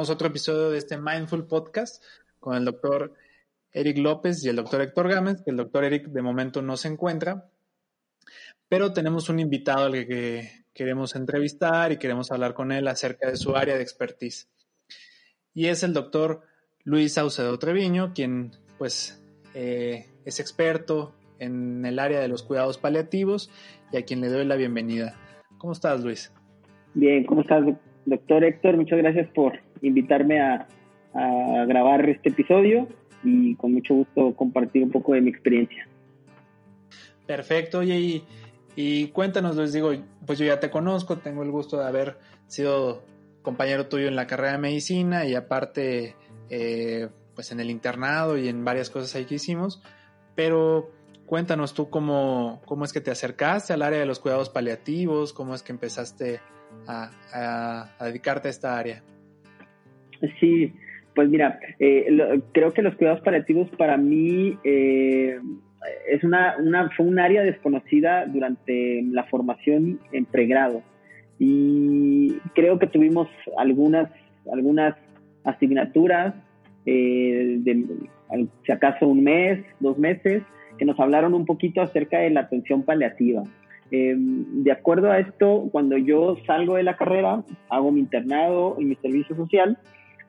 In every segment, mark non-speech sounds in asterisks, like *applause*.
Tenemos otro episodio de este Mindful Podcast con el doctor Eric López y el doctor Héctor Gámez, que el doctor Eric de momento no se encuentra, pero tenemos un invitado al que queremos entrevistar y queremos hablar con él acerca de su área de expertise. Y es el doctor Luis Saucedo Treviño, quien pues eh, es experto en el área de los cuidados paliativos y a quien le doy la bienvenida. ¿Cómo estás, Luis? Bien, ¿cómo estás, doctor Héctor? Muchas gracias por invitarme a, grabar este episodio y con mucho gusto compartir un poco de mi experiencia. Perfecto, oye, y, cuéntanos, les digo, pues yo ya te conozco, tengo el gusto de haber sido compañero tuyo en la carrera de medicina y aparte, eh, pues en el internado y en varias cosas ahí que hicimos, pero Cuéntanos tú cómo, cómo es que te acercaste al área de los cuidados paliativos, cómo es que empezaste a, dedicarte a esta área. Sí, pues mira, eh, creo que los cuidados paliativos para mí eh, es una, una, fue un área desconocida durante la formación en pregrado y creo que tuvimos algunas, algunas asignaturas, eh, de, si acaso un mes, dos meses, que nos hablaron un poquito acerca de la atención paliativa. Eh, de acuerdo a esto, cuando yo salgo de la carrera, hago mi internado y mi servicio social,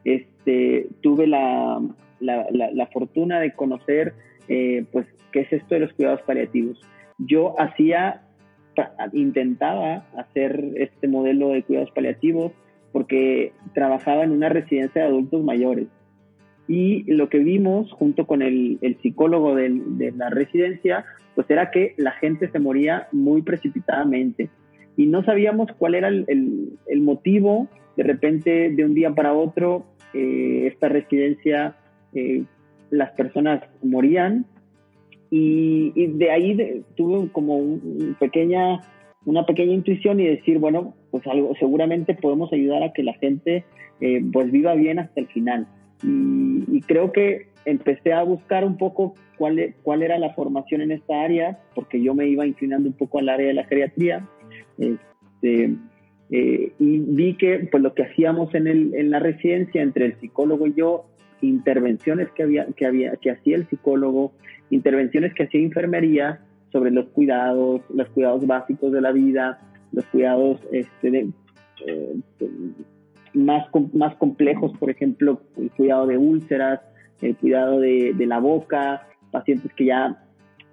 este, tuve la, la, fortuna de conocer eh, pues, qué es esto de los cuidados paliativos. Yo hacía, intentaba hacer este modelo de cuidados paliativos porque trabajaba en una residencia de adultos mayores. Y lo que vimos junto con el, psicólogo de, la residencia, pues era que la gente se moría muy precipitadamente. Y no sabíamos cuál era el, motivo. De repente, de un día para otro, eh, esta residencia, eh, las personas morían. Y, de ahí tuve como un, pequeña, una pequeña intuición y decir, bueno, pues algo, seguramente podemos ayudar a que la gente eh, pues viva bien hasta el final. Y, creo que empecé a buscar un poco cuál, cuál era la formación en esta área, porque yo me iba inclinando un poco al área de la geriatría. Este, eh, y vi que pues lo que hacíamos en, el, en la residencia entre el psicólogo y yo, intervenciones que, había, que, había, que hacía el psicólogo, intervenciones que hacía enfermería sobre los cuidados, los cuidados básicos de la vida, los cuidados este, de, eh, más, más complejos, por ejemplo, el cuidado de úlceras, el cuidado de, la boca, pacientes que ya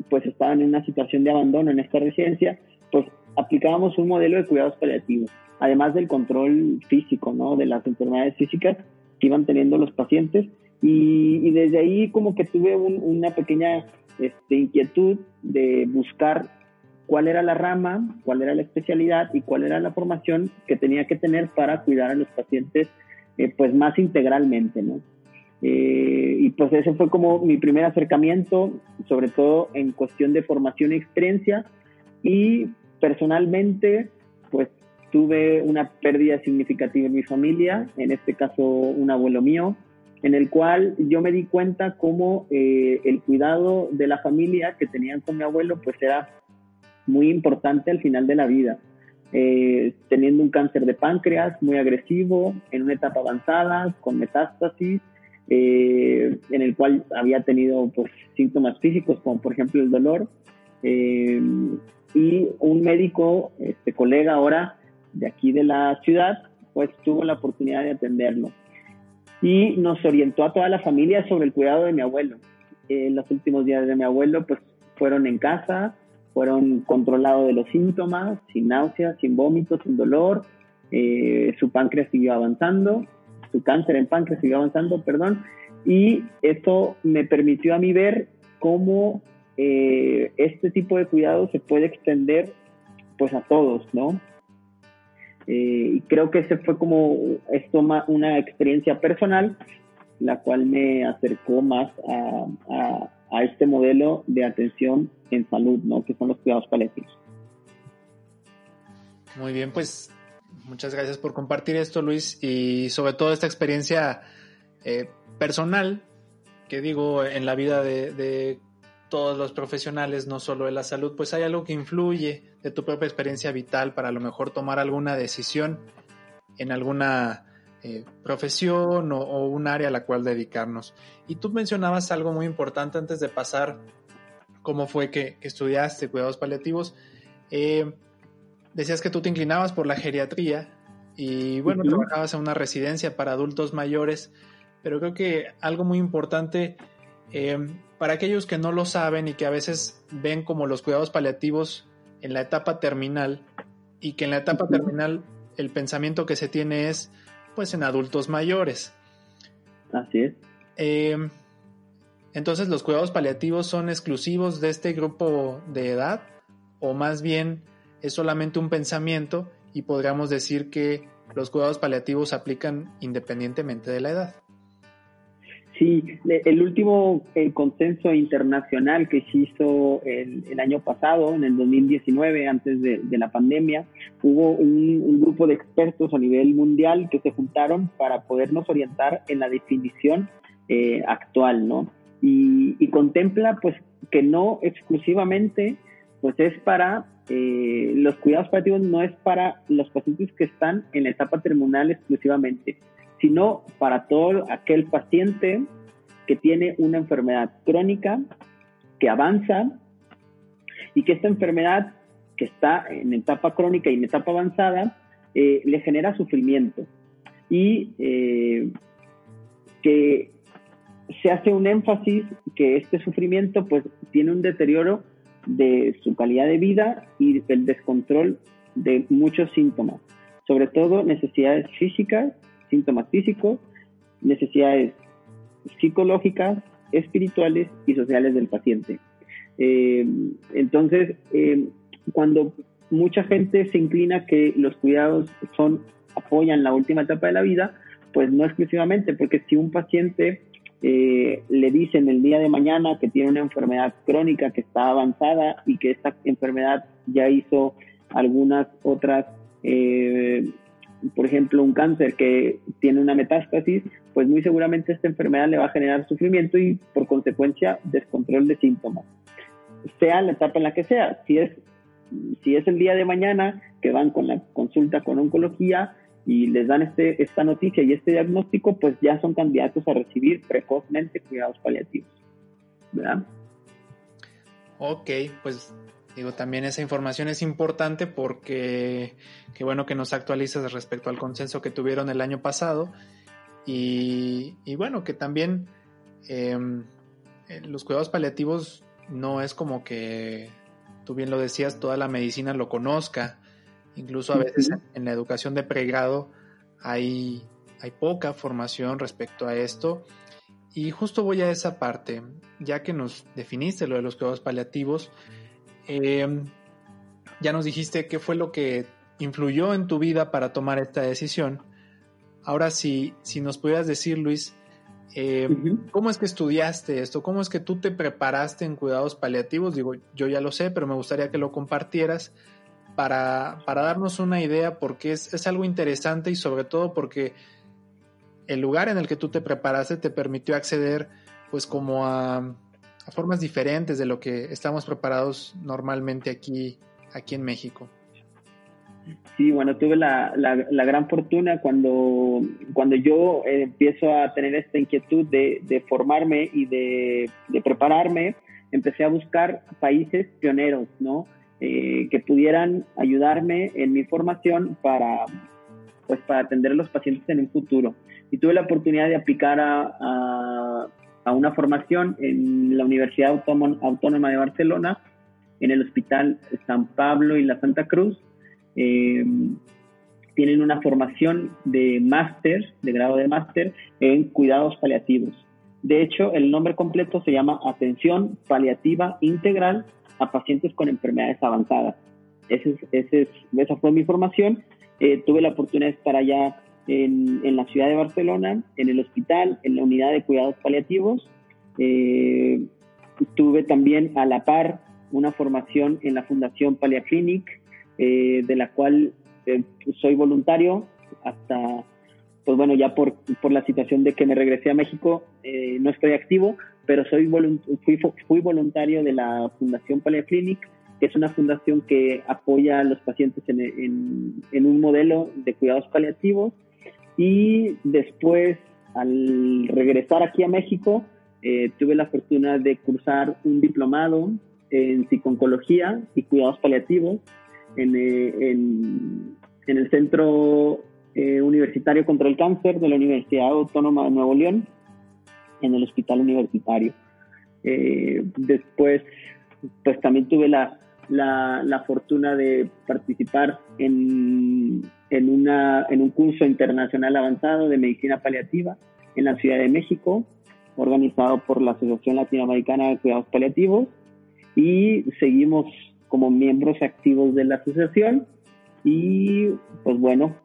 pues estaban en una situación de abandono en esta residencia, pues aplicábamos un modelo de cuidados paliativos, además del control físico, ¿no? De las enfermedades físicas que iban teniendo los pacientes y, desde ahí como que tuve una pequeña este, inquietud de buscar cuál era la rama, cuál era la especialidad y cuál era la formación que tenía que tener para cuidar a los pacientes eh, pues más integralmente, ¿no? Eh, y pues ese fue como mi primer acercamiento, sobre todo en cuestión de formación y experiencia. Y personalmente, pues tuve una pérdida significativa en mi familia, en este caso un abuelo mío, en el cual yo me di cuenta cómo eh, el cuidado de la familia que tenían con mi abuelo, pues era muy importante al final de la vida, eh, teniendo un cáncer de páncreas muy agresivo, en una etapa avanzada, con metástasis, eh, en el cual había tenido pues, síntomas físicos, como por ejemplo el dolor, eh, y un médico, este colega ahora de aquí de la ciudad, pues tuvo la oportunidad de atenderlo. Y nos orientó a toda la familia sobre el cuidado de mi abuelo. los últimos días de mi abuelo, pues fueron en casa, fueron controlados de los síntomas, sin náuseas, sin vómitos, sin dolor. Eh, su páncreas siguió avanzando, su cáncer en páncreas siguió avanzando, perdón. Y esto me permitió a mí ver cómo eh, este tipo de cuidado se puede extender pues a todos, ¿no? Eh, y creo que ese fue como esto una experiencia personal, la cual me acercó más a, a este modelo de atención en salud, ¿no? Que son los cuidados paliativos. Muy bien, pues muchas gracias por compartir esto, Luis, y sobre todo esta experiencia eh, personal, que digo, en la vida de, todos los profesionales, no solo de la salud, pues hay algo que influye de tu propia experiencia vital para a lo mejor tomar alguna decisión en alguna eh, profesión o, un área a la cual dedicarnos. Y tú mencionabas algo muy importante antes de pasar, cómo fue que, estudiaste cuidados paliativos. Eh, decías que tú te inclinabas por la geriatría y bueno, trabajabas en una residencia para adultos mayores, pero creo que algo muy importante eh, para aquellos que no lo saben y que a veces ven como los cuidados paliativos en la etapa terminal y que en la etapa terminal el pensamiento que se tiene es pues en adultos mayores. Así es. Eh, entonces, ¿los cuidados paliativos son exclusivos de este grupo de edad? ¿O más bien es solamente un pensamiento y podríamos decir que los cuidados paliativos aplican independientemente de la edad? Sí, el último el consenso internacional que se hizo el, año pasado, en el 2019, antes de, la pandemia, hubo un, grupo de expertos a nivel mundial que se juntaron para podernos orientar en la definición eh, actual, ¿no? Y, contempla, pues, que no exclusivamente, pues, es para eh, los cuidados paliativos, no es para los pacientes que están en la etapa terminal exclusivamente sino para todo aquel paciente que tiene una enfermedad crónica, que avanza y que esta enfermedad que está en etapa crónica y en etapa avanzada eh, le genera sufrimiento. Y eh, que se hace un énfasis que este sufrimiento pues tiene un deterioro de su calidad de vida y el descontrol de muchos síntomas, sobre todo necesidades físicas síntomas físicos, necesidades psicológicas, espirituales y sociales del paciente. Eh, entonces, eh, cuando mucha gente se inclina que los cuidados son apoyan la última etapa de la vida, pues no exclusivamente, porque si un paciente eh, le dicen el día de mañana que tiene una enfermedad crónica que está avanzada y que esta enfermedad ya hizo algunas otras por ejemplo, un cáncer que tiene una metástasis, pues muy seguramente esta enfermedad le va a generar sufrimiento y por consecuencia descontrol de síntomas. Sea la etapa en la que sea, si es, si es el día de mañana que van con la consulta con oncología y les dan este, esta noticia y este diagnóstico, pues ya son candidatos a recibir precozmente cuidados paliativos. ¿Verdad? Ok, pues Digo, también esa información es importante porque qué bueno que nos actualizas respecto al consenso que tuvieron el año pasado y, bueno, que también em, eh, los cuidados paliativos no es como que, tú bien lo decías, toda la medicina lo conozca. Incluso a veces en la educación de pregrado hay, hay poca formación respecto a esto. Y justo voy a esa parte, ya que nos definiste lo de los cuidados paliativos, Em, ya nos dijiste qué fue lo que influyó en tu vida para tomar esta decisión. Ahora, si, si nos pudieras decir, Luis, em, ¿cómo es que estudiaste esto? ¿Cómo es que tú te preparaste en cuidados paliativos? Digo, yo ya lo sé, pero me gustaría que lo compartieras para, para darnos una idea, porque es, es algo interesante y sobre todo porque el lugar en el que tú te preparaste te permitió acceder pues como a formas diferentes de lo que estamos preparados normalmente aquí, aquí en México. Sí, bueno, tuve la, la, gran fortuna cuando, cuando yo eh, empiezo a tener esta inquietud de, de formarme y de, de, prepararme, empecé a buscar países pioneros, ¿no? Eh, que pudieran ayudarme en mi formación para, pues, para atender a los pacientes en un futuro. Y tuve la oportunidad de aplicar a a una formación en la Universidad Autónoma de Barcelona, en el Hospital San Pablo y la Santa Cruz. Eh, tienen una formación de máster, de grado de máster, en cuidados paliativos. De hecho, el nombre completo se llama Atención Paliativa Integral a Pacientes con Enfermedades Avanzadas. Ese esa fue mi formación. Eh, tuve la oportunidad de estar allá en, la ciudad de Barcelona, en el hospital, en la unidad de cuidados paliativos. Eh, tuve también a la par una formación en la Fundación Paliaclinic, eh, de la cual eh, soy voluntario hasta, pues bueno, ya por, por, la situación de que me regresé a México, no estoy activo, pero soy fui, fui voluntario de la Fundación Paliaclinic, que es una fundación que apoya a los pacientes en, en, en un modelo de cuidados paliativos Y después, al regresar aquí a México, eh, tuve la fortuna de cursar un diplomado en psiconcología y cuidados paliativos en, eh, en, el Centro eh, Universitario contra el Cáncer de la Universidad Autónoma de Nuevo León, en el Hospital Universitario. después, pues también tuve la, la, la fortuna de participar en, en, una, en un curso internacional avanzado de medicina paliativa en la Ciudad de México, organizado por la Asociación Latinoamericana de Cuidados Paliativos, y seguimos como miembros activos de la asociación. Y pues bueno,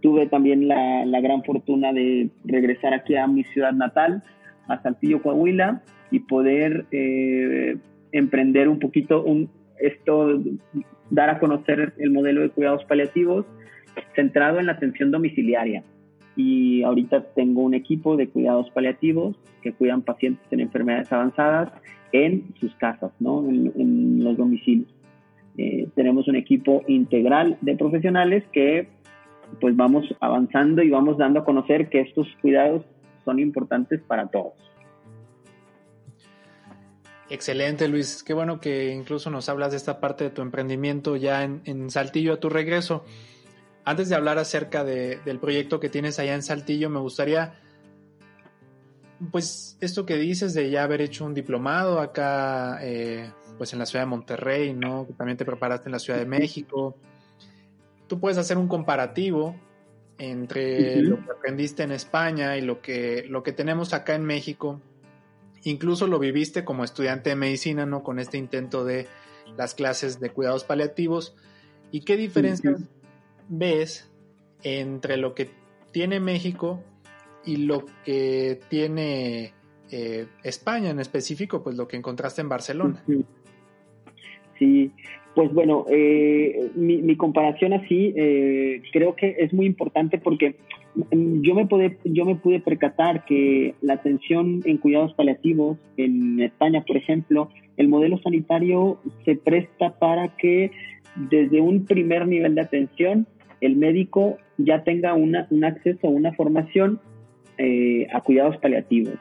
tuve también la, la gran fortuna de regresar aquí a mi ciudad natal, a Saltillo, Coahuila, y poder eh, emprender un poquito un, esto, dar a conocer el modelo de cuidados paliativos centrado en la atención domiciliaria. Y ahorita tengo un equipo de cuidados paliativos que cuidan pacientes en enfermedades avanzadas en sus casas, ¿no? en, los domicilios. Eh, tenemos un equipo integral de profesionales que pues vamos avanzando y vamos dando a conocer que estos cuidados son importantes para todos. Excelente, Luis. Qué bueno que incluso nos hablas de esta parte de tu emprendimiento ya en, Saltillo a tu regreso. Antes de hablar acerca del proyecto que tienes allá en Saltillo, me gustaría, pues, esto que dices de ya haber hecho un diplomado acá, eh, pues, en la ciudad de Monterrey, ¿no? Que también te preparaste en la Ciudad de México. Tú puedes hacer un comparativo entre lo que aprendiste en España y lo que, lo que tenemos acá en México Incluso lo viviste como estudiante de medicina, ¿no? Con este intento de las clases de cuidados paliativos. ¿Y qué diferencias ves entre lo que tiene México y lo que tiene eh, España en específico, pues lo que encontraste en Barcelona? Sí, pues bueno, eh, mi, comparación así eh, creo que es muy importante porque yo me, pude, yo me pude percatar que la atención en cuidados paliativos en España, por ejemplo, el modelo sanitario se presta para que desde un primer nivel de atención el médico ya tenga una, un acceso una formación eh, a cuidados paliativos.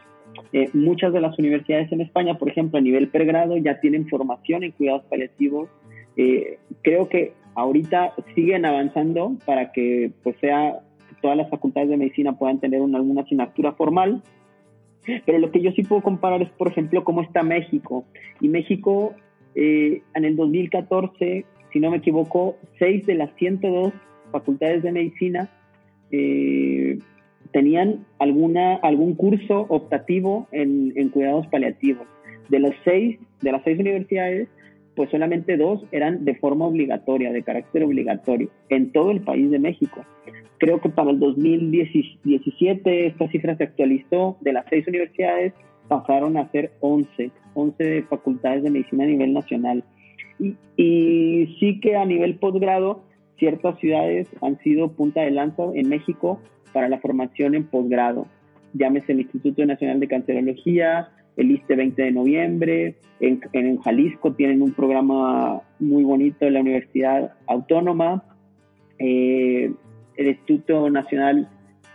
muchas de las universidades en España, por ejemplo, a nivel pregrado, ya tienen formación en cuidados paliativos eh, creo que ahorita siguen avanzando para que pues sea todas las facultades de medicina puedan tener una, alguna asignatura formal. Pero lo que yo sí puedo comparar es, por ejemplo, cómo está México. Y México, eh, en el 2014, si no me equivoco, 6 de las 102 facultades de medicina eh, tenían alguna, algún curso optativo en, en cuidados paliativos. De los seis, de las seis universidades, pues solamente dos eran de forma obligatoria, de carácter obligatorio, en todo el país de México. Creo que para el 2017 esta cifra se actualizó, de las seis universidades pasaron a ser 11, 11 facultades de medicina a nivel nacional. Y, y sí que a nivel posgrado, ciertas ciudades han sido punta de lanza en México para la formación en posgrado. Llámese el Instituto Nacional de Cancerología, el ISTE 20 de noviembre. En, en, Jalisco tienen un programa muy bonito de la Universidad Autónoma. Eh, el Instituto Nacional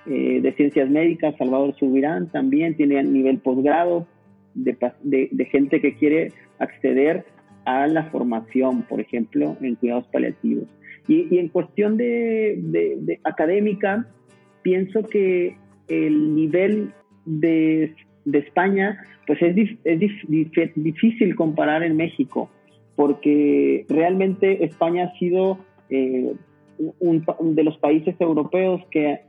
eh, de Ciencias Médicas, Salvador Subirán, también tiene a nivel posgrado de, de, gente que quiere acceder a la formación, por ejemplo, en cuidados paliativos. Y, y en cuestión de, de académica, pienso que el nivel de de España, pues es, es difícil comparar en México, porque realmente España ha sido eh, un, de los países europeos que,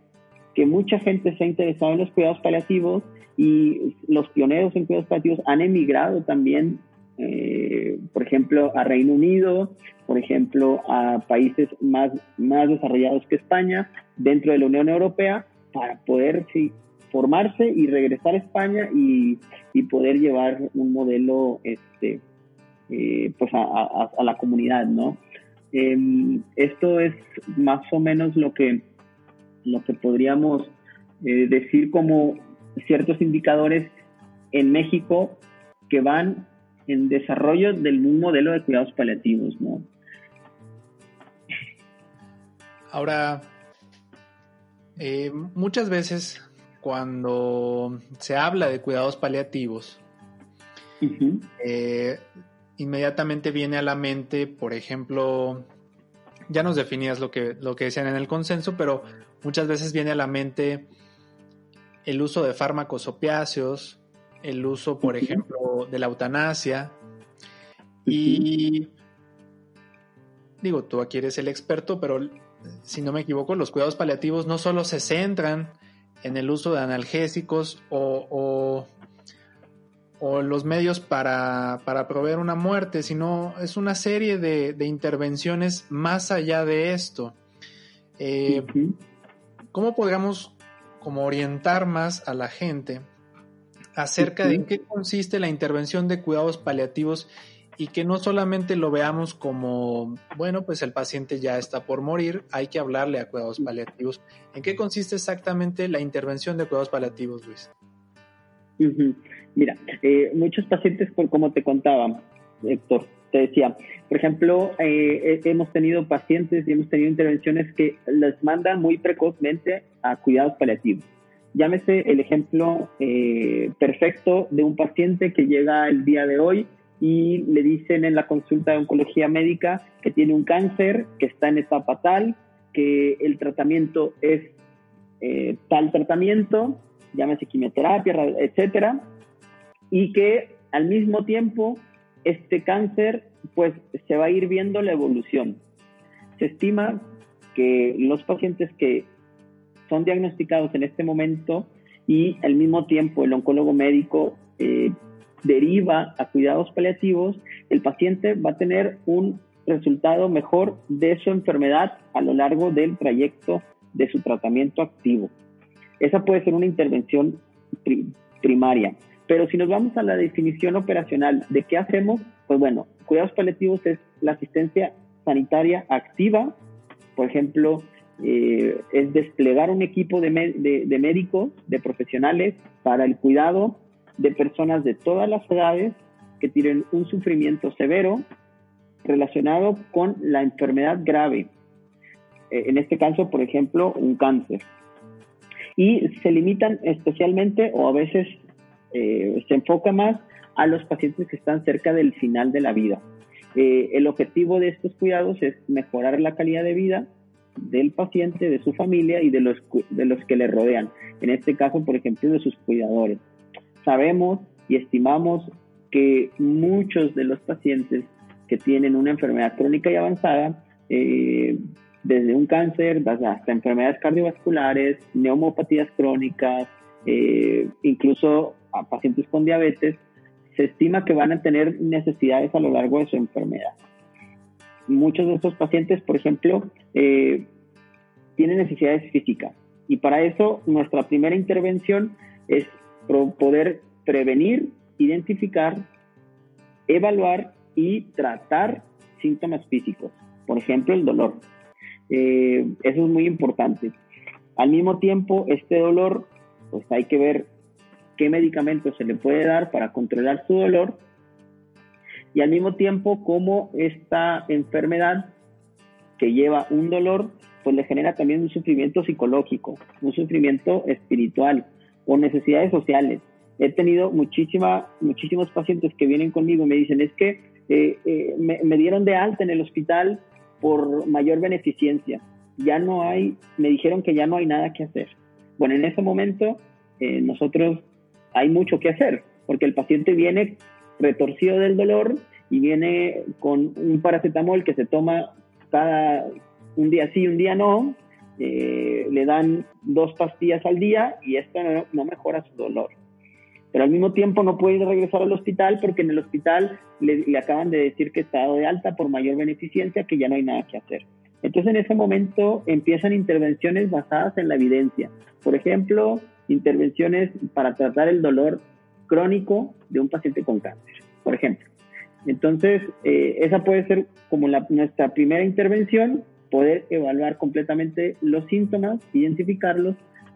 que mucha gente se ha interesado en los cuidados paliativos y los pioneros en cuidados paliativos han emigrado también, eh, por ejemplo, a Reino Unido, por ejemplo, a países más, más desarrollados que España, dentro de la Unión Europea, para poder formarse y regresar a España y, poder llevar un modelo este, eh, pues a, la comunidad, ¿no? Em, esto es más o menos lo que, lo que podríamos eh, decir como ciertos indicadores en México que van en desarrollo del modelo de cuidados paliativos, ¿no? Ahora, eh, muchas veces cuando se habla de cuidados paliativos, eh, inmediatamente viene a la mente, por ejemplo, ya nos definías lo que, lo que decían en el consenso, pero muchas veces viene a la mente el uso de fármacos opiáceos, el uso, por ejemplo, de la eutanasia. Y digo, tú aquí eres el experto, pero si no me equivoco, los cuidados paliativos no solo se centran en el uso de analgésicos o, o, los medios para, para, proveer una muerte, sino es una serie de, intervenciones más allá de esto. Eh, ¿Cómo podríamos como orientar más a la gente acerca de en qué consiste la intervención de cuidados paliativos y que no solamente lo veamos como, bueno, pues el paciente ya está por morir, hay que hablarle a cuidados paliativos. ¿En qué consiste exactamente la intervención de cuidados paliativos, Luis? Mira, eh, muchos pacientes, como te contaba, Héctor, te decía, por ejemplo, eh, hemos tenido pacientes y hemos tenido intervenciones que les mandan muy precozmente a cuidados paliativos. Llámese el ejemplo eh, perfecto de un paciente que llega el día de hoy y le dicen en la consulta de oncología médica que tiene un cáncer, que está en etapa tal, que el tratamiento es eh, tal tratamiento, llámese quimioterapia, etcétera, y que al mismo tiempo este cáncer pues se va a ir viendo la evolución. Se estima que los pacientes que son diagnosticados en este momento y al mismo tiempo el oncólogo médico eh, deriva a cuidados paliativos, el paciente va a tener un resultado mejor de su enfermedad a lo largo del trayecto de su tratamiento activo. Esa puede ser una intervención primaria. Pero si nos vamos a la definición operacional de qué hacemos, pues bueno, cuidados paliativos es la asistencia sanitaria activa, por ejemplo, eh, es desplegar un equipo de, de, médicos, de profesionales para el cuidado de personas de todas las edades que tienen un sufrimiento severo relacionado con la enfermedad grave. Eh, en este caso, por ejemplo, un cáncer. Y se limitan especialmente o a veces eh, se enfoca más a los pacientes que están cerca del final de la vida. Eh, el objetivo de estos cuidados es mejorar la calidad de vida del paciente, de su familia y de los, de los que le rodean. En este caso, por ejemplo, de sus cuidadores. Sabemos y estimamos que muchos de los pacientes que tienen una enfermedad crónica y avanzada, eh, desde un cáncer hasta enfermedades cardiovasculares, neumopatías crónicas, eh, incluso pacientes con diabetes, se estima que van a tener necesidades a lo largo de su enfermedad. Muchos de estos pacientes, por ejemplo, eh, tienen necesidades físicas y para eso nuestra primera intervención es poder prevenir, identificar, evaluar y tratar síntomas físicos, por ejemplo el dolor. Eh, eso es muy importante. Al mismo tiempo, este dolor, pues hay que ver qué medicamento se le puede dar para controlar su dolor y al mismo tiempo cómo esta enfermedad que lleva un dolor, pues le genera también un sufrimiento psicológico, un sufrimiento espiritual o necesidades sociales. He tenido muchísima, muchísimos pacientes que vienen conmigo y me dicen, es que eh, eh, me, dieron de alta en el hospital por mayor beneficencia. Ya no hay, me dijeron que ya no hay nada que hacer. Bueno, en ese momento eh, nosotros hay mucho que hacer, porque el paciente viene retorcido del dolor y viene con un paracetamol que se toma cada un día sí, un día no, eh, le dan dos pastillas al día y esto no, mejora su dolor. Pero al mismo tiempo no puede regresar al hospital porque en el hospital le, le acaban de decir que está de alta por mayor beneficencia, que ya no hay nada que hacer. Entonces en ese momento empiezan intervenciones basadas en la evidencia. Por ejemplo, intervenciones para tratar el dolor crónico de un paciente con cáncer, por ejemplo. Entonces, eh, esa puede ser como la, nuestra primera intervención, poder evaluar completamente los síntomas, identificarlos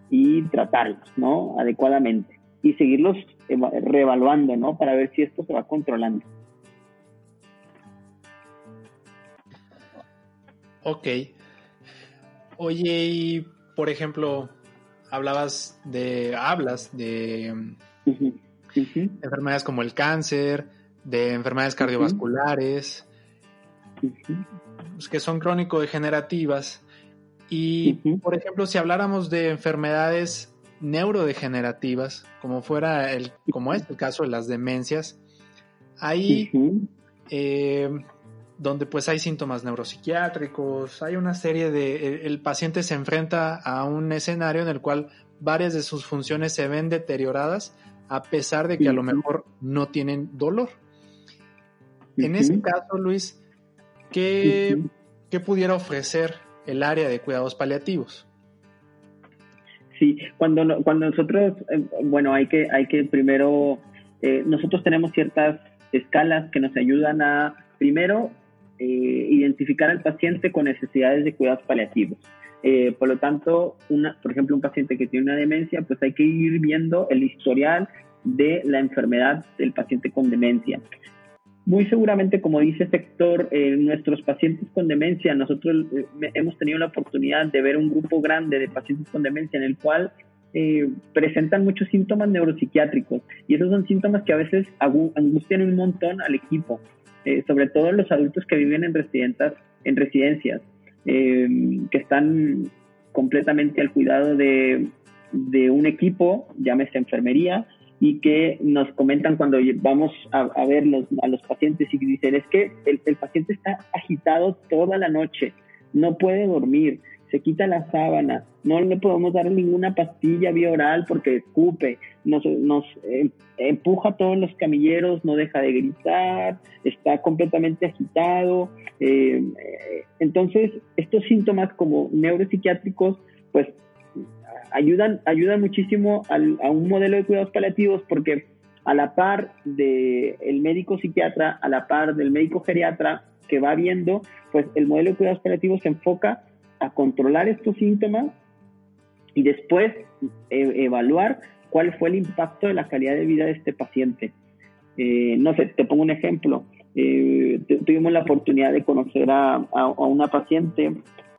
y tratarlos, ¿no? Adecuadamente. Y seguirlos reevaluando, ¿no? Para ver si esto se va controlando. Ok. Oye, y por ejemplo, hablabas de, hablas de enfermedades como el cáncer, de enfermedades cardiovasculares, pues, que son crónico-degenerativas. Y, por ejemplo, si habláramos de enfermedades neurodegenerativas, como fuera el, como es el caso de las demencias, ahí eh, donde pues hay síntomas neuropsiquiátricos, hay una serie de, el, paciente se enfrenta a un escenario en el cual varias de sus funciones se ven deterioradas a pesar de que a lo mejor no tienen dolor. En ese caso, Luis, ¿qué, pudiera ofrecer el área de cuidados paliativos? Sí, cuando, cuando nosotros, eh, bueno, hay que, hay que primero, eh, nosotros tenemos ciertas escalas que nos ayudan a, primero, eh, identificar al paciente con necesidades de cuidados paliativos. por lo tanto, una, por ejemplo, un paciente que tiene una demencia, pues hay que ir viendo el historial de la enfermedad del paciente con demencia. Muy seguramente, como dice Sector, eh, nuestros pacientes con demencia, nosotros eh, hemos tenido la oportunidad de ver un grupo grande de pacientes con demencia en el cual eh, presentan muchos síntomas neuropsiquiátricos. Y esos son síntomas que a veces angustian un montón al equipo, sobre todo los adultos que viven en, en residencias, que están completamente al cuidado de, de un equipo, llámese enfermería, y que nos comentan cuando vamos a, ver a los pacientes y dicen, es que el, paciente está agitado toda la noche, no puede dormir, se quita la sábana, no le podemos dar ninguna pastilla vía oral porque escupe, nos, nos eh, empuja todos los camilleros, no deja de gritar, está completamente agitado. Eh, eh, entonces, estos síntomas como neuropsiquiátricos, pues ayudan, ayudan muchísimo a un modelo de cuidados paliativos porque a la par del el médico psiquiatra, a la par del médico geriatra que va viendo, pues el modelo de cuidados paliativos se enfoca a controlar estos síntomas y después e, evaluar cuál fue el impacto de la calidad de vida de este paciente. Eh, no sé, te pongo un ejemplo. Eh, tuvimos la oportunidad de conocer a, a, una paciente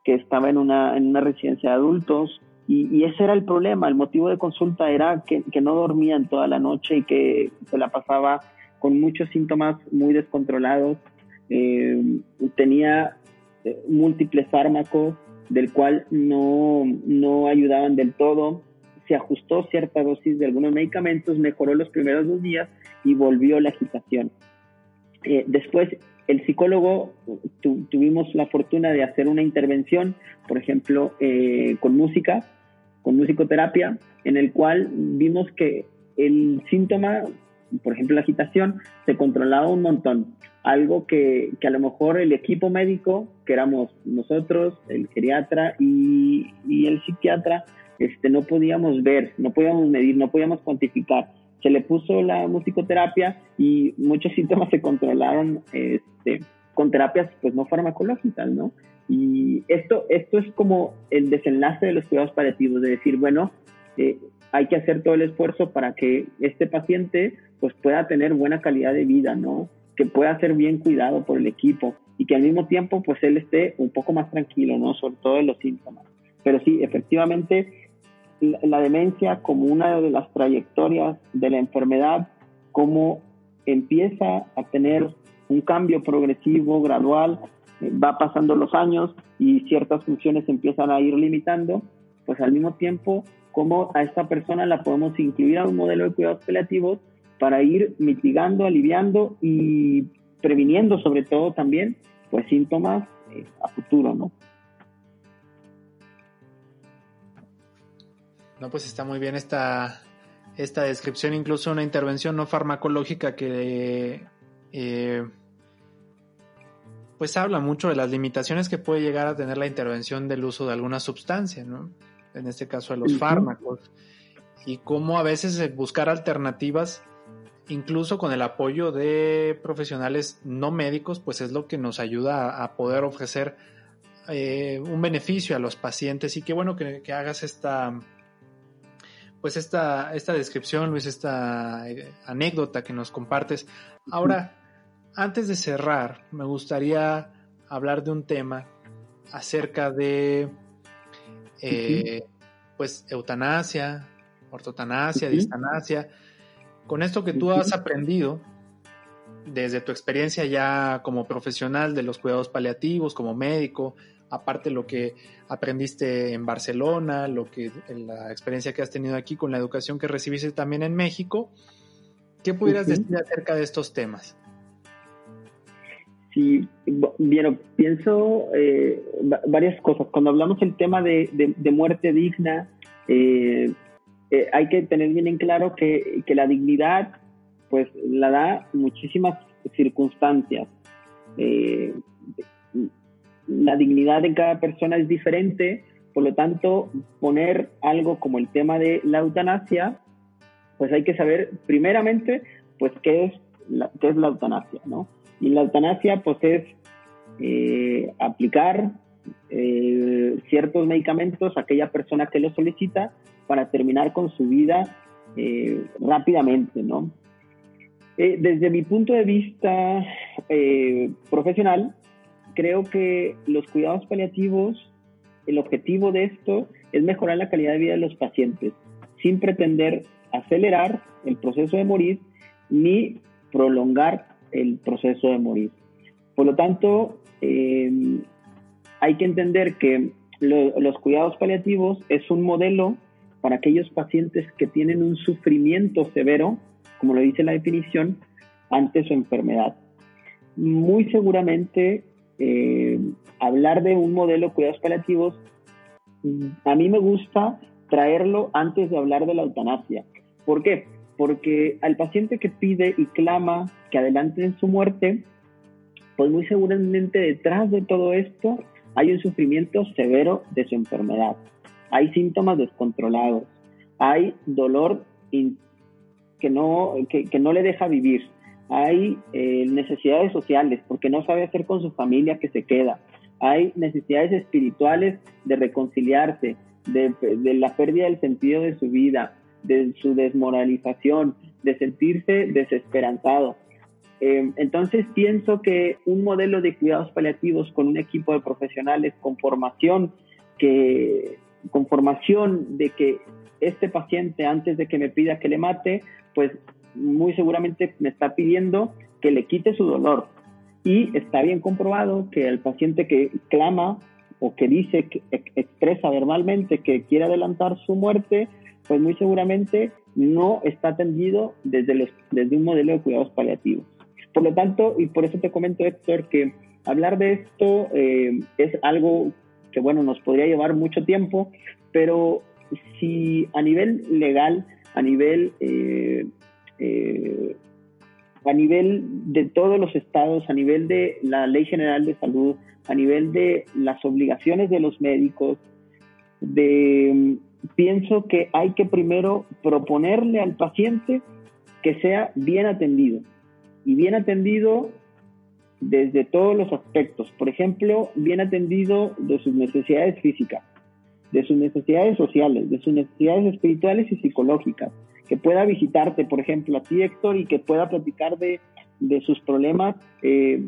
que estaba en una, en una residencia de adultos y, ese era el problema, el motivo de consulta era que, que no dormían toda la noche y que se la pasaba con muchos síntomas muy descontrolados. Eh, tenía eh, múltiples fármacos del cual no, no ayudaban del todo. Se ajustó cierta dosis de algunos medicamentos, mejoró los primeros dos días y volvió la agitación. Eh, después, el psicólogo, tuvimos la fortuna de hacer una intervención, por ejemplo, con música, con musicoterapia, en el cual vimos que el síntoma, por ejemplo la agitación, se controlaba un montón. Algo que, que a lo mejor el equipo médico, que éramos nosotros, el geriatra y, y el psiquiatra, este, no podíamos ver, no podíamos medir, no podíamos cuantificar. Se le puso la musicoterapia y muchos síntomas se controlaron este, con terapias pues no farmacológicas, ¿no? Y esto, esto es como el desenlace de los cuidados paliativos, de decir, bueno, eh, hay que hacer todo el esfuerzo para que este paciente pues pueda tener buena calidad de vida, ¿no? Que pueda ser bien cuidado por el equipo y que al mismo tiempo pues él esté un poco más tranquilo, ¿no? Sobre todo los síntomas. Pero sí, efectivamente, la, demencia como una de las trayectorias de la enfermedad, como empieza a tener un cambio progresivo, gradual, va pasando los años y ciertas funciones empiezan a ir limitando, pues al mismo tiempo, cómo a esta persona la podemos incluir a un modelo de cuidados paliativos para ir mitigando, aliviando y previniendo sobre todo también pues síntomas eh, a futuro, ¿no? No, pues está muy bien esta, esta descripción, incluso una intervención no farmacológica que eh, pues habla mucho de las limitaciones que puede llegar a tener la intervención del uso de alguna sustancia, ¿no? En este caso de los fármacos. Y cómo a veces buscar alternativas, incluso con el apoyo de profesionales no médicos, pues es lo que nos ayuda a, poder ofrecer eh, un beneficio a los pacientes. Y qué bueno que, hagas esta, pues esta, esta descripción, Luis, esta eh, anécdota que nos compartes. Ahora, antes de cerrar, me gustaría hablar de un tema acerca de eh, pues eutanasia, ortotanasia, distanasia. Con esto que tú has aprendido desde tu experiencia ya como profesional de los cuidados paliativos, como médico, aparte lo que aprendiste en Barcelona, lo que la experiencia que has tenido aquí con la educación que recibiste también en México, ¿qué pudieras decir acerca de estos temas? Sí, bien, pienso eh, varias cosas. Cuando hablamos del tema de, muerte digna, eh, eh, hay que tener bien en claro que, que, la dignidad, pues, la da muchísimas circunstancias. La dignidad de cada persona es diferente, por lo tanto, poner algo como el tema de la eutanasia, pues hay que saber, primeramente, pues, qué es la, qué es la eutanasia, ¿no? Y la eutanasia, pues es eh, aplicar eh, ciertos medicamentos a aquella persona que lo solicita para terminar con su vida eh, rápidamente, ¿no? desde mi punto de vista profesional, creo que los cuidados paliativos, el objetivo de esto es mejorar la calidad de vida de los pacientes, sin pretender acelerar el proceso de morir ni prolongar el proceso de morir. Por lo tanto, eh, hay que entender que los cuidados paliativos es un modelo para aquellos pacientes que tienen un sufrimiento severo, como lo dice la definición, ante su enfermedad. Muy seguramente eh, hablar de un modelo de cuidados paliativos, a mí me gusta traerlo antes de hablar de la eutanasia. ¿Por qué? porque al paciente que pide y clama que adelanten su muerte, pues muy seguramente detrás de todo esto hay un sufrimiento severo de su enfermedad, hay síntomas descontrolados, hay dolor que no, que, no le deja vivir, hay eh, necesidades sociales porque no sabe hacer con su familia que se queda, hay necesidades espirituales de reconciliarse, de, la pérdida del sentido de su vida, de su desmoralización, de sentirse desesperanzado. Eh, entonces pienso que un modelo de cuidados paliativos con un equipo de profesionales con formación, que, con formación de que este paciente antes de que me pida que le mate, pues muy seguramente me está pidiendo que le quite su dolor. Y está bien comprobado que el paciente que clama o que dice, que expresa verbalmente que quiere adelantar su muerte, pues muy seguramente no está atendido desde, desde un modelo de cuidados paliativos. Por lo tanto, y por eso te comento, Héctor, que hablar de esto eh, es algo que, bueno, nos podría llevar mucho tiempo, pero si a nivel legal, a nivel, eh, eh, a nivel de todos los estados, a nivel de la Ley General de Salud, a nivel de las obligaciones de los médicos, de pienso que hay que primero proponerle al paciente que sea bien atendido. Y bien atendido desde todos los aspectos. Por ejemplo, bien atendido de sus necesidades físicas, de sus necesidades sociales, de sus necesidades espirituales y psicológicas. Que pueda visitarte, por ejemplo, a ti, Héctor, y que pueda platicar de, sus problemas eh,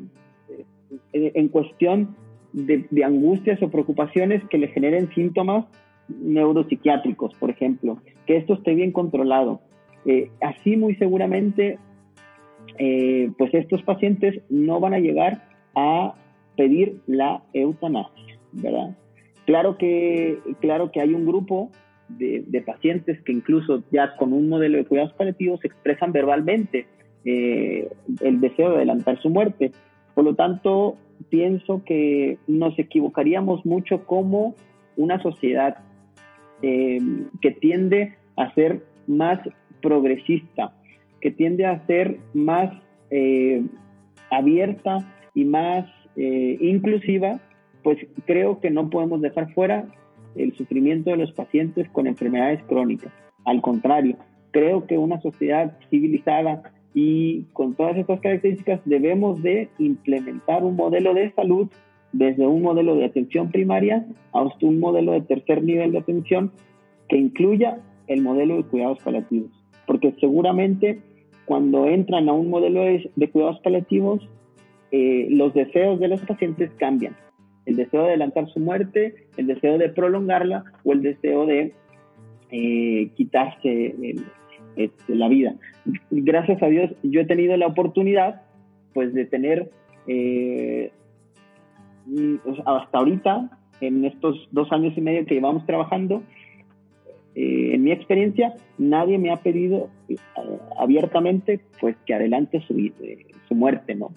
en cuestión de, de angustias o preocupaciones que le generen síntomas neuropsiquiátricos, por ejemplo, que esto esté bien controlado. Eh, así muy seguramente, eh, pues estos pacientes no van a llegar a pedir la eutanasia, ¿verdad? Claro que, claro que hay un grupo de, pacientes que incluso ya con un modelo de cuidados paliativos expresan verbalmente eh, el deseo de adelantar su muerte. Por lo tanto, pienso que nos equivocaríamos mucho como una sociedad eh, que tiende a ser más progresista, que tiende a ser más eh, abierta y más inclusiva, pues creo que no podemos dejar fuera el sufrimiento de los pacientes con enfermedades crónicas. Al contrario, creo que una sociedad civilizada y con todas estas características debemos de implementar un modelo de salud desde un modelo de atención primaria hasta un modelo de tercer nivel de atención que incluya el modelo de cuidados paliativos. Porque seguramente cuando entran a un modelo de, cuidados paliativos, eh, los deseos de los pacientes cambian. El deseo de adelantar su muerte, el deseo de prolongarla o el deseo de eh, quitarse este, la vida. Gracias a Dios yo he tenido la oportunidad pues de tener eh, hasta ahorita, en estos dos años y medio que llevamos trabajando, eh, en mi experiencia, nadie me ha pedido abiertamente pues que adelante su, su muerte, ¿no?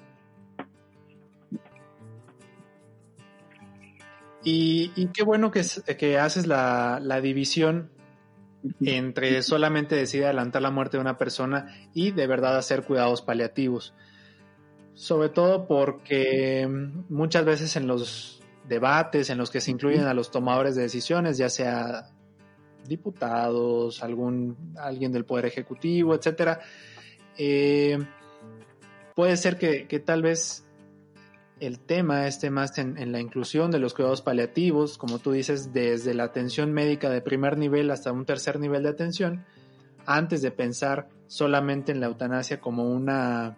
Y, qué bueno que, que haces la, división entre solamente decidir adelantar la muerte de una persona y de verdad hacer cuidados paliativos. Sobre todo porque muchas veces en los debates en los que se incluyen a los tomadores de decisiones, ya sea diputados, algún, alguien del Poder Ejecutivo, etcétera, eh, puede ser que, que tal vez el tema esté más en, la inclusión de los cuidados paliativos, como tú dices, desde la atención médica de primer nivel hasta un tercer nivel de atención, antes de pensar solamente en la eutanasia como una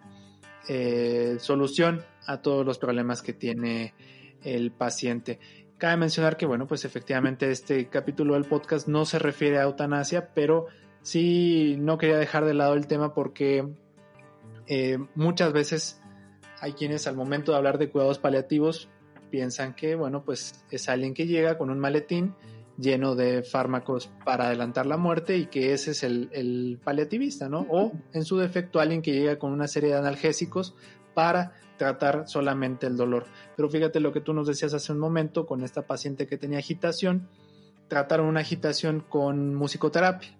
eh, solución a todos los problemas que tiene el paciente. Cabe mencionar que, bueno, pues efectivamente este capítulo del podcast no se refiere a eutanasia, pero sí no quería dejar de lado el tema porque eh, muchas veces hay quienes al momento de hablar de cuidados paliativos piensan que, bueno, pues es alguien que llega con un maletín lleno de fármacos para adelantar la muerte y que ese es el, paliativista, ¿no? O en su defecto alguien que llega con una serie de analgésicos para tratar solamente el dolor. Pero fíjate lo que tú nos decías hace un momento con esta paciente que tenía agitación, trataron una agitación con musicoterapia,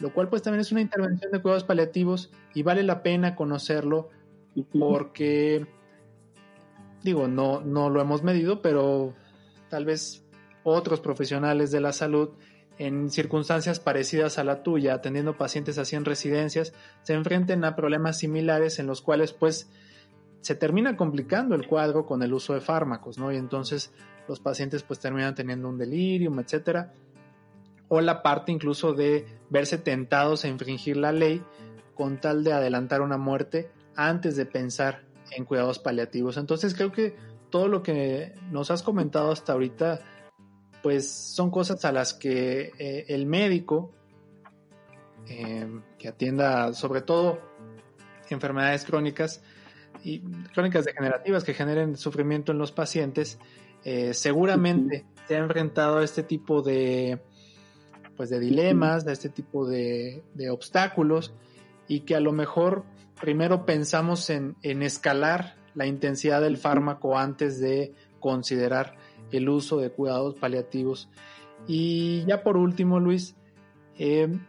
lo cual pues también es una intervención de cuidados paliativos y vale la pena conocerlo porque, digo, no, no lo hemos medido, pero tal vez otros profesionales de la salud en circunstancias parecidas a la tuya, atendiendo pacientes así en residencias, se enfrenten a problemas similares en los cuales pues se termina complicando el cuadro con el uso de fármacos, ¿no? Y entonces los pacientes pues terminan teniendo un delirium, etcétera, o la parte incluso de verse tentados a infringir la ley con tal de adelantar una muerte antes de pensar en cuidados paliativos. Entonces creo que todo lo que nos has comentado hasta ahorita, pues son cosas a las que eh, el médico em, que atienda sobre todo enfermedades crónicas y crónicas degenerativas que generen sufrimiento en los pacientes, eh, seguramente se ha enfrentado a este tipo de pues de dilemas, de este tipo de, de obstáculos y que a lo mejor primero pensamos en, escalar la intensidad del fármaco antes de considerar el uso de cuidados paliativos. Y ya por último, Luis, em,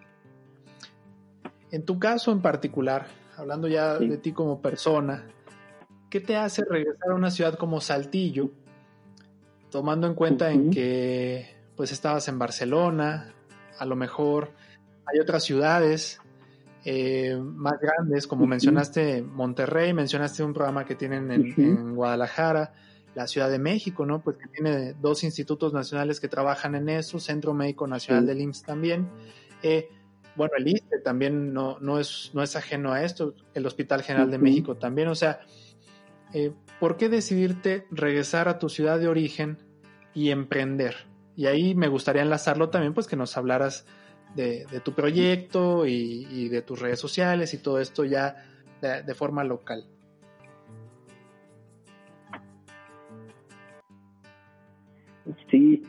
en tu caso en particular, hablando ya de ti como persona, ¿qué te hace regresar a una ciudad como Saltillo, tomando en cuenta en que pues estabas en Barcelona, a lo mejor hay otras ciudades eh, más grandes, como mencionaste Monterrey, mencionaste un programa que tienen en, Guadalajara, la Ciudad de México, ¿no? Pues que tiene dos institutos nacionales que trabajan en eso, Centro Médico Nacional del IMSS también. Eh, bueno, el ISTE también no, no, es, no es ajeno a esto, el Hospital General de México también, o sea, eh, ¿por qué decidirte regresar a tu ciudad de origen y emprender? Y ahí me gustaría enlazarlo también, pues que nos hablaras de, tu proyecto y, de tus redes sociales y todo esto ya de, forma local. Sí,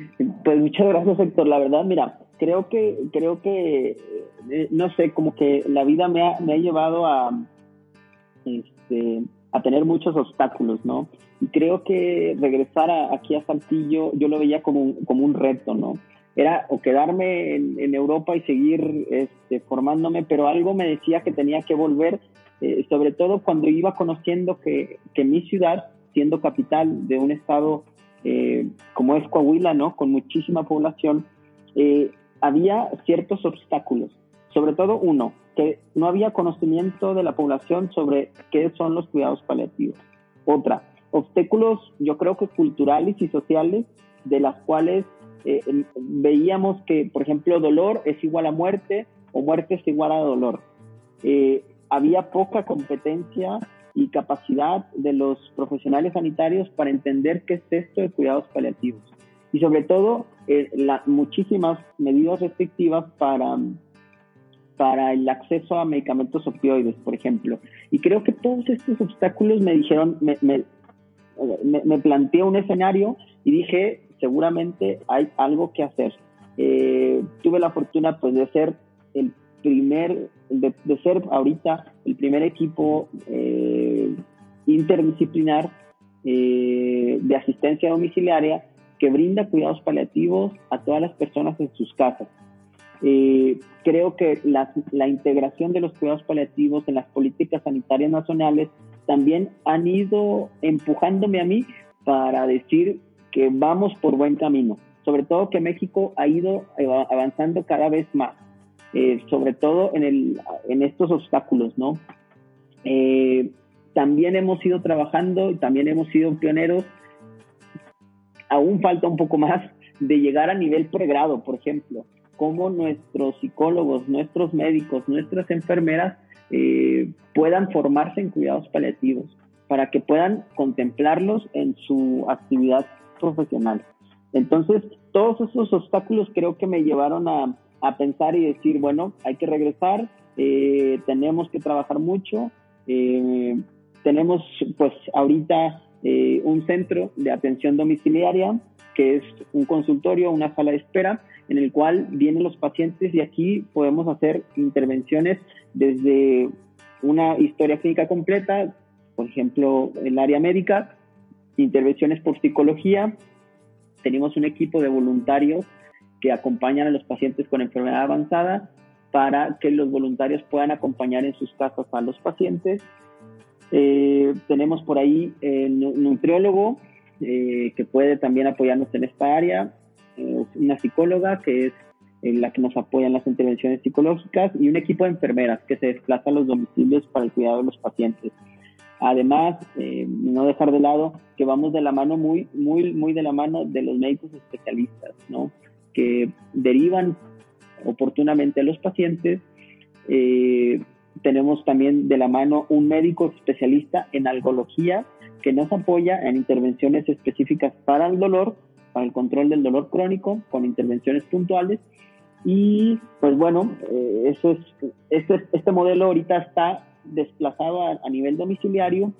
pues muchas gracias Héctor. La verdad, mira, creo que, creo que, eh, no sé, como que la vida me ha, me ha llevado a, este, a tener muchos obstáculos, ¿no? Y creo que regresar aquí a Saltillo yo lo veía como como un reto, ¿no? Era o quedarme en, Europa y seguir este, formándome, pero algo me decía que tenía que volver, eh, sobre todo cuando iba conociendo que, que, mi ciudad, siendo capital de un estado eh, como es Coahuila, ¿no? con muchísima población, eh, había ciertos obstáculos, sobre todo uno, que no había conocimiento de la población sobre qué son los cuidados paliativos. Otra, obstáculos yo creo que culturales y sociales de las cuales eh, veíamos que, por ejemplo, dolor es igual a muerte o muerte es igual a dolor. Eh, había poca competencia y capacidad de los profesionales sanitarios para entender qué es esto de cuidados paliativos. Y sobre todo, eh, muchísimas medidas restrictivas para, para el acceso a medicamentos opioides, por ejemplo. Y creo que todos estos obstáculos me dijeron, me, me, me, planteé un escenario y dije, seguramente hay algo que hacer. Eh, tuve la fortuna pues de ser el primer, de, ser ahorita el primer equipo eh, interdisciplinar eh, de asistencia domiciliaria que brinda cuidados paliativos a todas las personas en sus casas. Eh, creo que la, la, integración de los cuidados paliativos en las políticas sanitarias nacionales también han ido empujándome a mí para decir que vamos por buen camino. Sobre todo que México ha ido avanzando cada vez más. Eh, sobre todo en, el, en estos obstáculos, ¿no? Eh, también hemos ido trabajando y también hemos sido pioneros. Aún falta un poco más de llegar a nivel pregrado, por ejemplo, cómo nuestros psicólogos, nuestros médicos, nuestras enfermeras eh, puedan formarse en cuidados paliativos para que puedan contemplarlos en su actividad profesional. Entonces, todos esos obstáculos creo que me llevaron a, a pensar y decir, bueno, hay que regresar, eh, tenemos que trabajar mucho, eh, tenemos pues ahorita eh, un centro de atención domiciliaria, que es un consultorio, una sala de espera, en el cual vienen los pacientes y aquí podemos hacer intervenciones desde una historia clínica completa, por ejemplo, el área médica, intervenciones por psicología, tenemos un equipo de voluntarios que acompañan a los pacientes con enfermedad avanzada para que los voluntarios puedan acompañar en sus casas a los pacientes. Eh, tenemos por ahí el nutriólogo eh, que puede también apoyarnos en esta área, eh, una psicóloga que es la que nos apoya en las intervenciones psicológicas y un equipo de enfermeras que se desplaza a los domicilios para el cuidado de los pacientes. Además, no dejar de lado que vamos de la mano muy, muy, muy de la mano de los médicos especialistas, ¿no? que derivan oportunamente a los pacientes. Eh, tenemos también de la mano un médico especialista en algología que nos apoya en intervenciones específicas para el dolor, para el control del dolor crónico, con intervenciones puntuales. Y pues bueno, eh, eso es, este, este, modelo ahorita está desplazado a, nivel domiciliario.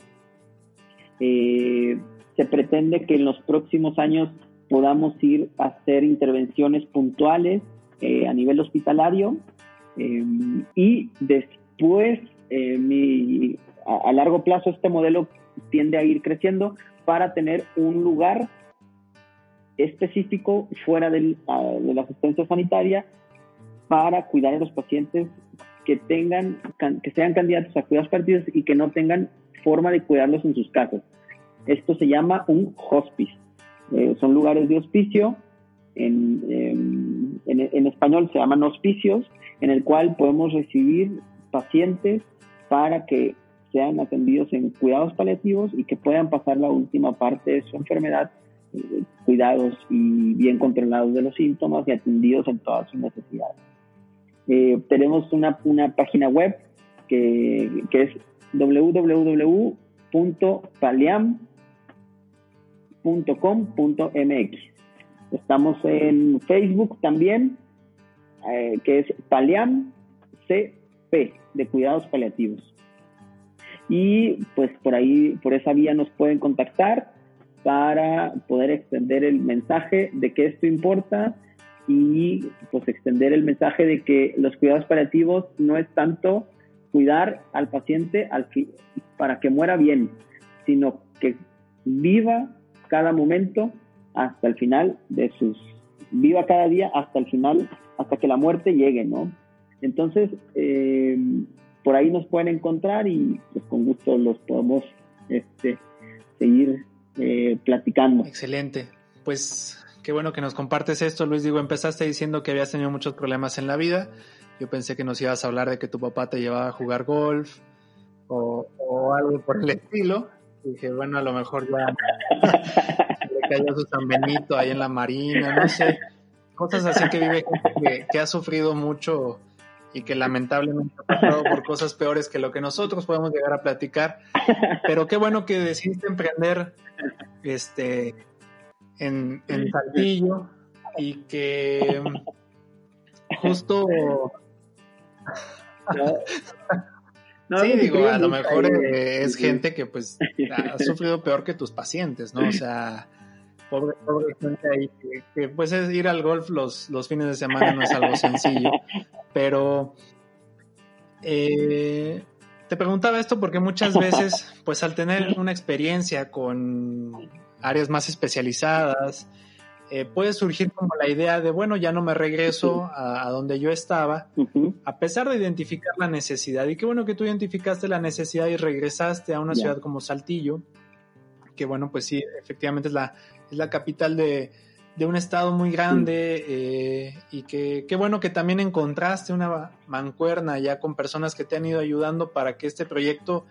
Eh, se pretende que en los próximos años podamos ir a hacer intervenciones puntuales eh, a nivel hospitalario eh, y después eh, a, largo plazo este modelo tiende a ir creciendo para tener un lugar específico fuera de la asistencia sanitaria para cuidar a los pacientes que tengan que sean candidatos a cuidados partidos y que no tengan forma de cuidarlos en sus casas. Esto se llama un hospice. Eh, son lugares de hospicio, en, en, español se llaman hospicios, en el cual podemos recibir pacientes para que sean atendidos en cuidados paliativos y que puedan pasar la última parte de su enfermedad eh, cuidados y bien controlados de los síntomas y atendidos en todas sus necesidades. Tenemos una, una, página web que, que es www.paliam.com .com.mx. Estamos en Facebook también, eh, que es Paliam CP, de cuidados paliativos. Y pues por ahí, por esa vía nos pueden contactar para poder extender el mensaje de que esto importa y pues extender el mensaje de que los cuidados paliativos no es tanto cuidar al paciente al para que muera bien, sino que viva cada momento hasta el final de sus, viva cada día hasta el final, hasta que la muerte llegue, ¿no? Entonces, eh, por ahí nos pueden encontrar y pues con gusto los podemos este, seguir eh, platicando. Excelente. Pues qué bueno que nos compartes esto, Luis. Digo, empezaste diciendo que habías tenido muchos problemas en la vida. Yo pensé que nos ibas a hablar de que tu papá te llevaba a jugar golf o, algo por el estilo. Dije, bueno, a lo mejor ya *laughs* le cayó su San Benito ahí en la marina, no sé. Cosas así que vive que, ha sufrido mucho y que lamentablemente ha pasado por cosas peores que lo que nosotros podemos llegar a platicar. Pero qué bueno que decidiste emprender este, en, en Saltillo y que justo... sí, digo, a lo mejor es gente que pues ha sufrido peor que tus pacientes, ¿no? O sea, pobre, pobre gente ahí que, pues es ir al golf los, los fines de semana no es algo sencillo, pero eh, te preguntaba esto porque muchas veces, pues al tener una experiencia con áreas más especializadas, eh, puede surgir como la idea de, bueno, ya no me regreso a, donde yo estaba, a pesar de identificar la necesidad. Y qué bueno que tú identificaste la necesidad y regresaste a una ciudad como Saltillo, que bueno, pues sí, efectivamente es la, es la capital de, de un estado muy grande eh, y que qué bueno que también encontraste una mancuerna ya con personas que te han ido ayudando para que este proyecto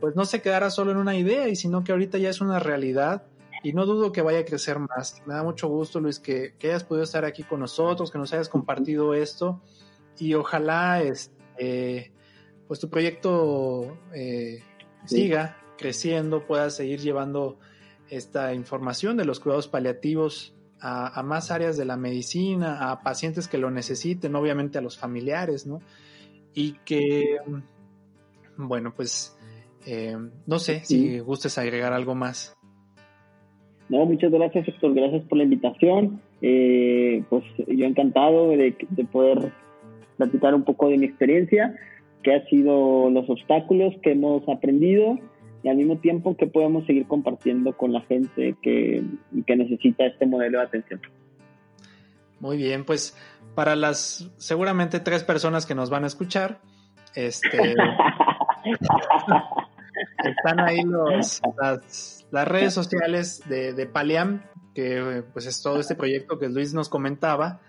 pues no se quedara solo en una idea y sino que ahorita ya es una realidad y no dudo que vaya a crecer más. Me da mucho gusto, Luis, que, hayas podido estar aquí con nosotros, que nos hayas compartido esto y ojalá este, pues tu proyecto eh, siga creciendo, puedas seguir llevando esta información de los cuidados paliativos a, a, más áreas de la medicina, a pacientes que lo necesiten, obviamente a los familiares, ¿no? Y que, bueno, pues, eh, no sé si gustes agregar algo más. No, muchas gracias, Héctor. Gracias por la invitación. Eh, pues yo encantado de, poder platicar un poco de mi experiencia, qué han sido los obstáculos que hemos aprendido y al mismo tiempo que podemos seguir compartiendo con la gente que, que necesita este modelo de atención. Muy bien, pues para las seguramente tres personas que nos van a escuchar, este, *laughs* están ahí los, las, las redes sociales de, Paliam, que pues es todo este proyecto que Luis nos comentaba,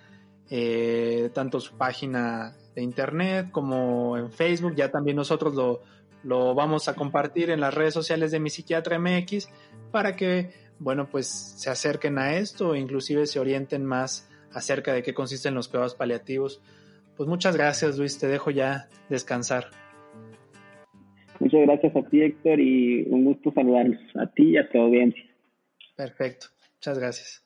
eh, tanto su página de internet como en Facebook, ya también nosotros lo, lo vamos a compartir en las redes sociales de Mi Psiquiatra MX para que, bueno, pues se acerquen a esto o inclusive se orienten más acerca de qué consisten los cuidados paliativos. Pues muchas gracias Luis, te dejo ya descansar. Muchas gracias a ti, Héctor, y un gusto saludarlos a ti y a tu audiencia. Perfecto. Muchas gracias.